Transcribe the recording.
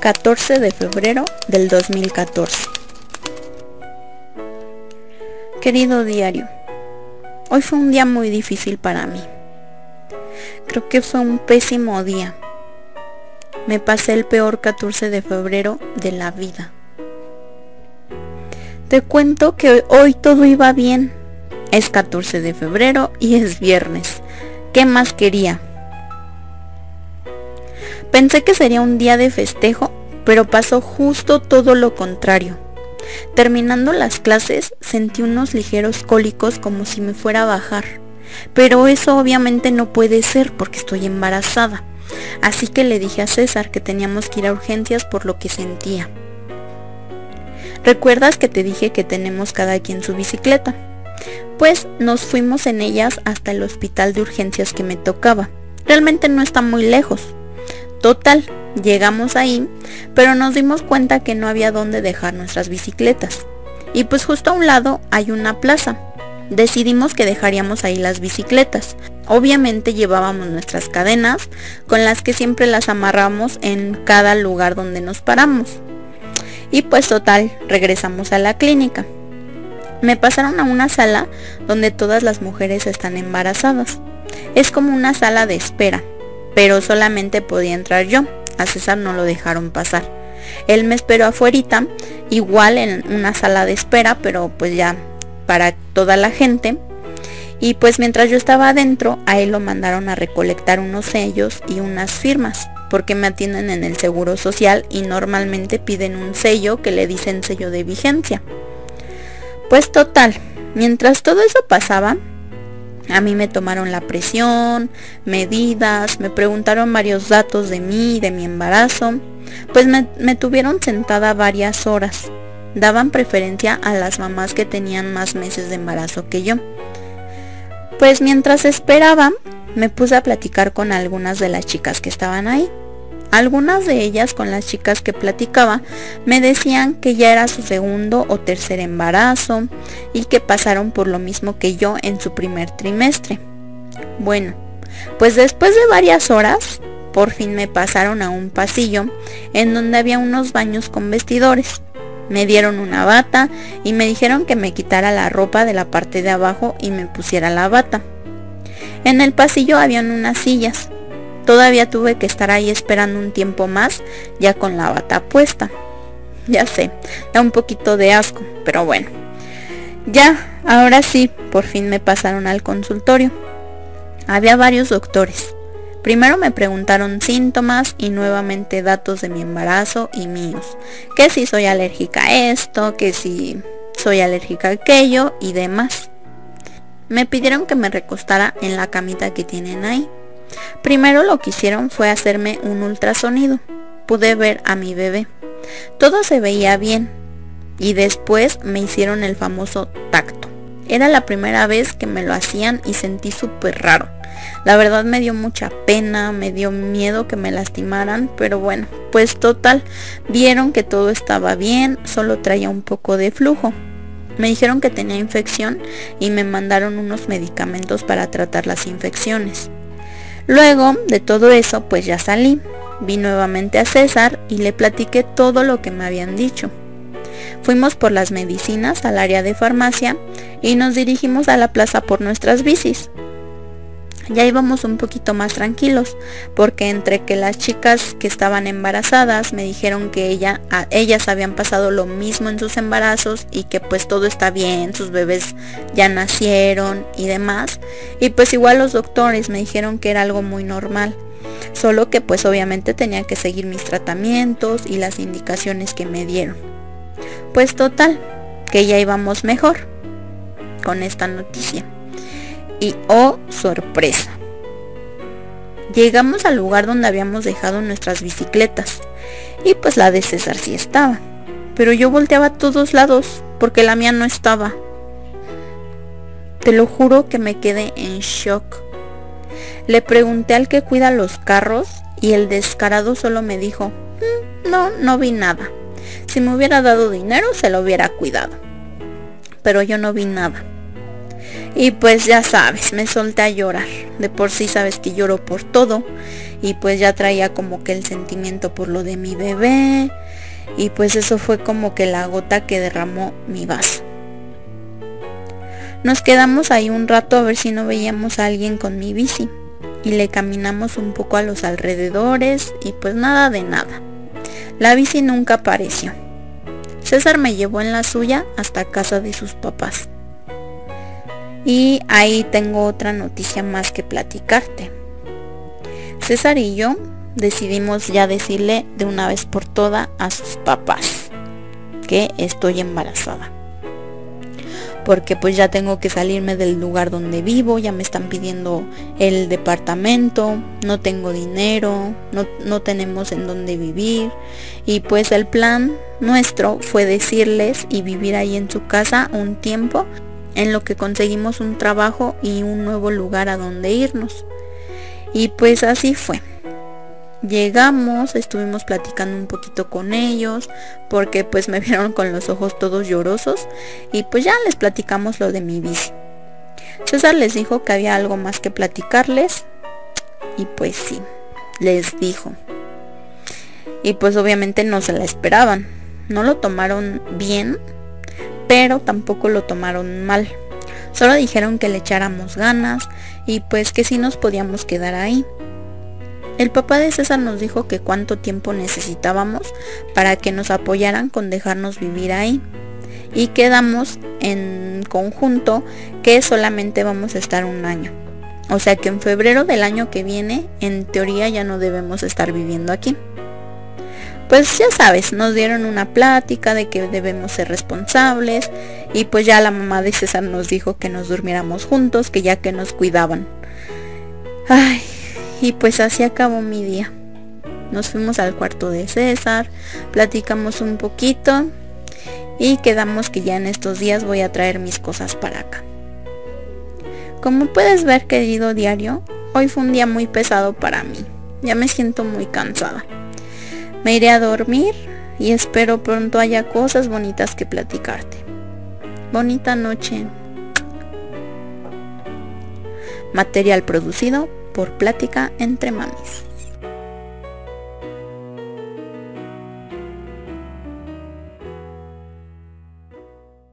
14 de febrero del 2014 Querido diario, hoy fue un día muy difícil para mí. Creo que fue un pésimo día. Me pasé el peor 14 de febrero de la vida. Te cuento que hoy todo iba bien. Es 14 de febrero y es viernes. ¿Qué más quería? Pensé que sería un día de festejo, pero pasó justo todo lo contrario. Terminando las clases sentí unos ligeros cólicos como si me fuera a bajar. Pero eso obviamente no puede ser porque estoy embarazada. Así que le dije a César que teníamos que ir a urgencias por lo que sentía. ¿Recuerdas que te dije que tenemos cada quien su bicicleta? Pues nos fuimos en ellas hasta el hospital de urgencias que me tocaba. Realmente no está muy lejos, Total, llegamos ahí, pero nos dimos cuenta que no había dónde dejar nuestras bicicletas. Y pues justo a un lado hay una plaza. Decidimos que dejaríamos ahí las bicicletas. Obviamente llevábamos nuestras cadenas con las que siempre las amarramos en cada lugar donde nos paramos. Y pues total, regresamos a la clínica. Me pasaron a una sala donde todas las mujeres están embarazadas. Es como una sala de espera pero solamente podía entrar yo. A César no lo dejaron pasar. Él me esperó afuera, igual en una sala de espera, pero pues ya para toda la gente. Y pues mientras yo estaba adentro, a él lo mandaron a recolectar unos sellos y unas firmas, porque me atienden en el Seguro Social y normalmente piden un sello que le dicen sello de vigencia. Pues total, mientras todo eso pasaba, a mí me tomaron la presión, medidas, me preguntaron varios datos de mí, de mi embarazo. Pues me, tuvieron sentada varias horas. Daban preferencia a las mamás que tenían más meses de embarazo que yo. Pues mientras esperaba, me puse a platicar con algunas de las chicas que estaban ahí. Algunas de ellas con las chicas que platicaba me decían que ya era su segundo o tercer embarazo y que pasaron por lo mismo que yo en su primer trimestre. Bueno, pues después de varias horas, por fin me pasaron a un pasillo en donde había unos baños con vestidores. Me dieron una bata y me dijeron que me quitara la ropa de la parte de abajo y me pusiera la bata. En el pasillo habían unas sillas Todavía tuve que estar ahí esperando un tiempo más, ya con la bata puesta. Ya sé, da un poquito de asco, pero bueno. Ya, ahora sí, por fin me pasaron al consultorio. Había varios doctores. Primero me preguntaron síntomas y nuevamente datos de mi embarazo y míos. Que si soy alérgica a esto, que si soy alérgica a aquello y demás. Me pidieron que me recostara en la camita que tienen ahí. Primero lo que hicieron fue hacerme un ultrasonido. Pude ver a mi bebé. Todo se veía bien. Y después me hicieron el famoso tacto. Era la primera vez que me lo hacían y sentí súper raro. La verdad me dio mucha pena, me dio miedo que me lastimaran, pero bueno, pues total, vieron que todo estaba bien, solo traía un poco de flujo. Me dijeron que tenía infección y me mandaron unos medicamentos para tratar las infecciones. Luego de todo eso, pues ya salí. Vi nuevamente a César y le platiqué todo lo que me habían dicho. Fuimos por las medicinas al área de farmacia y nos dirigimos a la plaza por nuestras bicis ya íbamos un poquito más tranquilos, porque entre que las chicas que estaban embarazadas me dijeron que ella, ellas habían pasado lo mismo en sus embarazos y que pues todo está bien, sus bebés ya nacieron y demás. Y pues igual los doctores me dijeron que era algo muy normal, solo que pues obviamente tenía que seguir mis tratamientos y las indicaciones que me dieron. Pues total, que ya íbamos mejor con esta noticia y oh sorpresa. Llegamos al lugar donde habíamos dejado nuestras bicicletas y pues la de César sí estaba. Pero yo volteaba a todos lados porque la mía no estaba. Te lo juro que me quedé en shock. Le pregunté al que cuida los carros y el descarado solo me dijo, mm, no, no vi nada. Si me hubiera dado dinero se lo hubiera cuidado. Pero yo no vi nada. Y pues ya sabes, me solté a llorar. De por sí sabes que lloro por todo. Y pues ya traía como que el sentimiento por lo de mi bebé. Y pues eso fue como que la gota que derramó mi vaso. Nos quedamos ahí un rato a ver si no veíamos a alguien con mi bici. Y le caminamos un poco a los alrededores y pues nada de nada. La bici nunca apareció. César me llevó en la suya hasta casa de sus papás. Y ahí tengo otra noticia más que platicarte. César y yo decidimos ya decirle de una vez por todas a sus papás que estoy embarazada. Porque pues ya tengo que salirme del lugar donde vivo, ya me están pidiendo el departamento, no tengo dinero, no, no tenemos en dónde vivir. Y pues el plan nuestro fue decirles y vivir ahí en su casa un tiempo en lo que conseguimos un trabajo y un nuevo lugar a donde irnos. Y pues así fue. Llegamos, estuvimos platicando un poquito con ellos, porque pues me vieron con los ojos todos llorosos y pues ya les platicamos lo de mi bici. César les dijo que había algo más que platicarles y pues sí, les dijo. Y pues obviamente no se la esperaban. No lo tomaron bien, pero tampoco lo tomaron mal. Solo dijeron que le echáramos ganas y pues que sí nos podíamos quedar ahí. El papá de César nos dijo que cuánto tiempo necesitábamos para que nos apoyaran con dejarnos vivir ahí. Y quedamos en conjunto que solamente vamos a estar un año. O sea que en febrero del año que viene, en teoría ya no debemos estar viviendo aquí pues ya sabes, nos dieron una plática de que debemos ser responsables y pues ya la mamá de César nos dijo que nos durmiéramos juntos, que ya que nos cuidaban. Ay, y pues así acabó mi día. Nos fuimos al cuarto de César, platicamos un poquito y quedamos que ya en estos días voy a traer mis cosas para acá. Como puedes ver, querido diario, hoy fue un día muy pesado para mí. Ya me siento muy cansada. Me iré a dormir y espero pronto haya cosas bonitas que platicarte. Bonita noche. Material producido por Plática entre Mamis.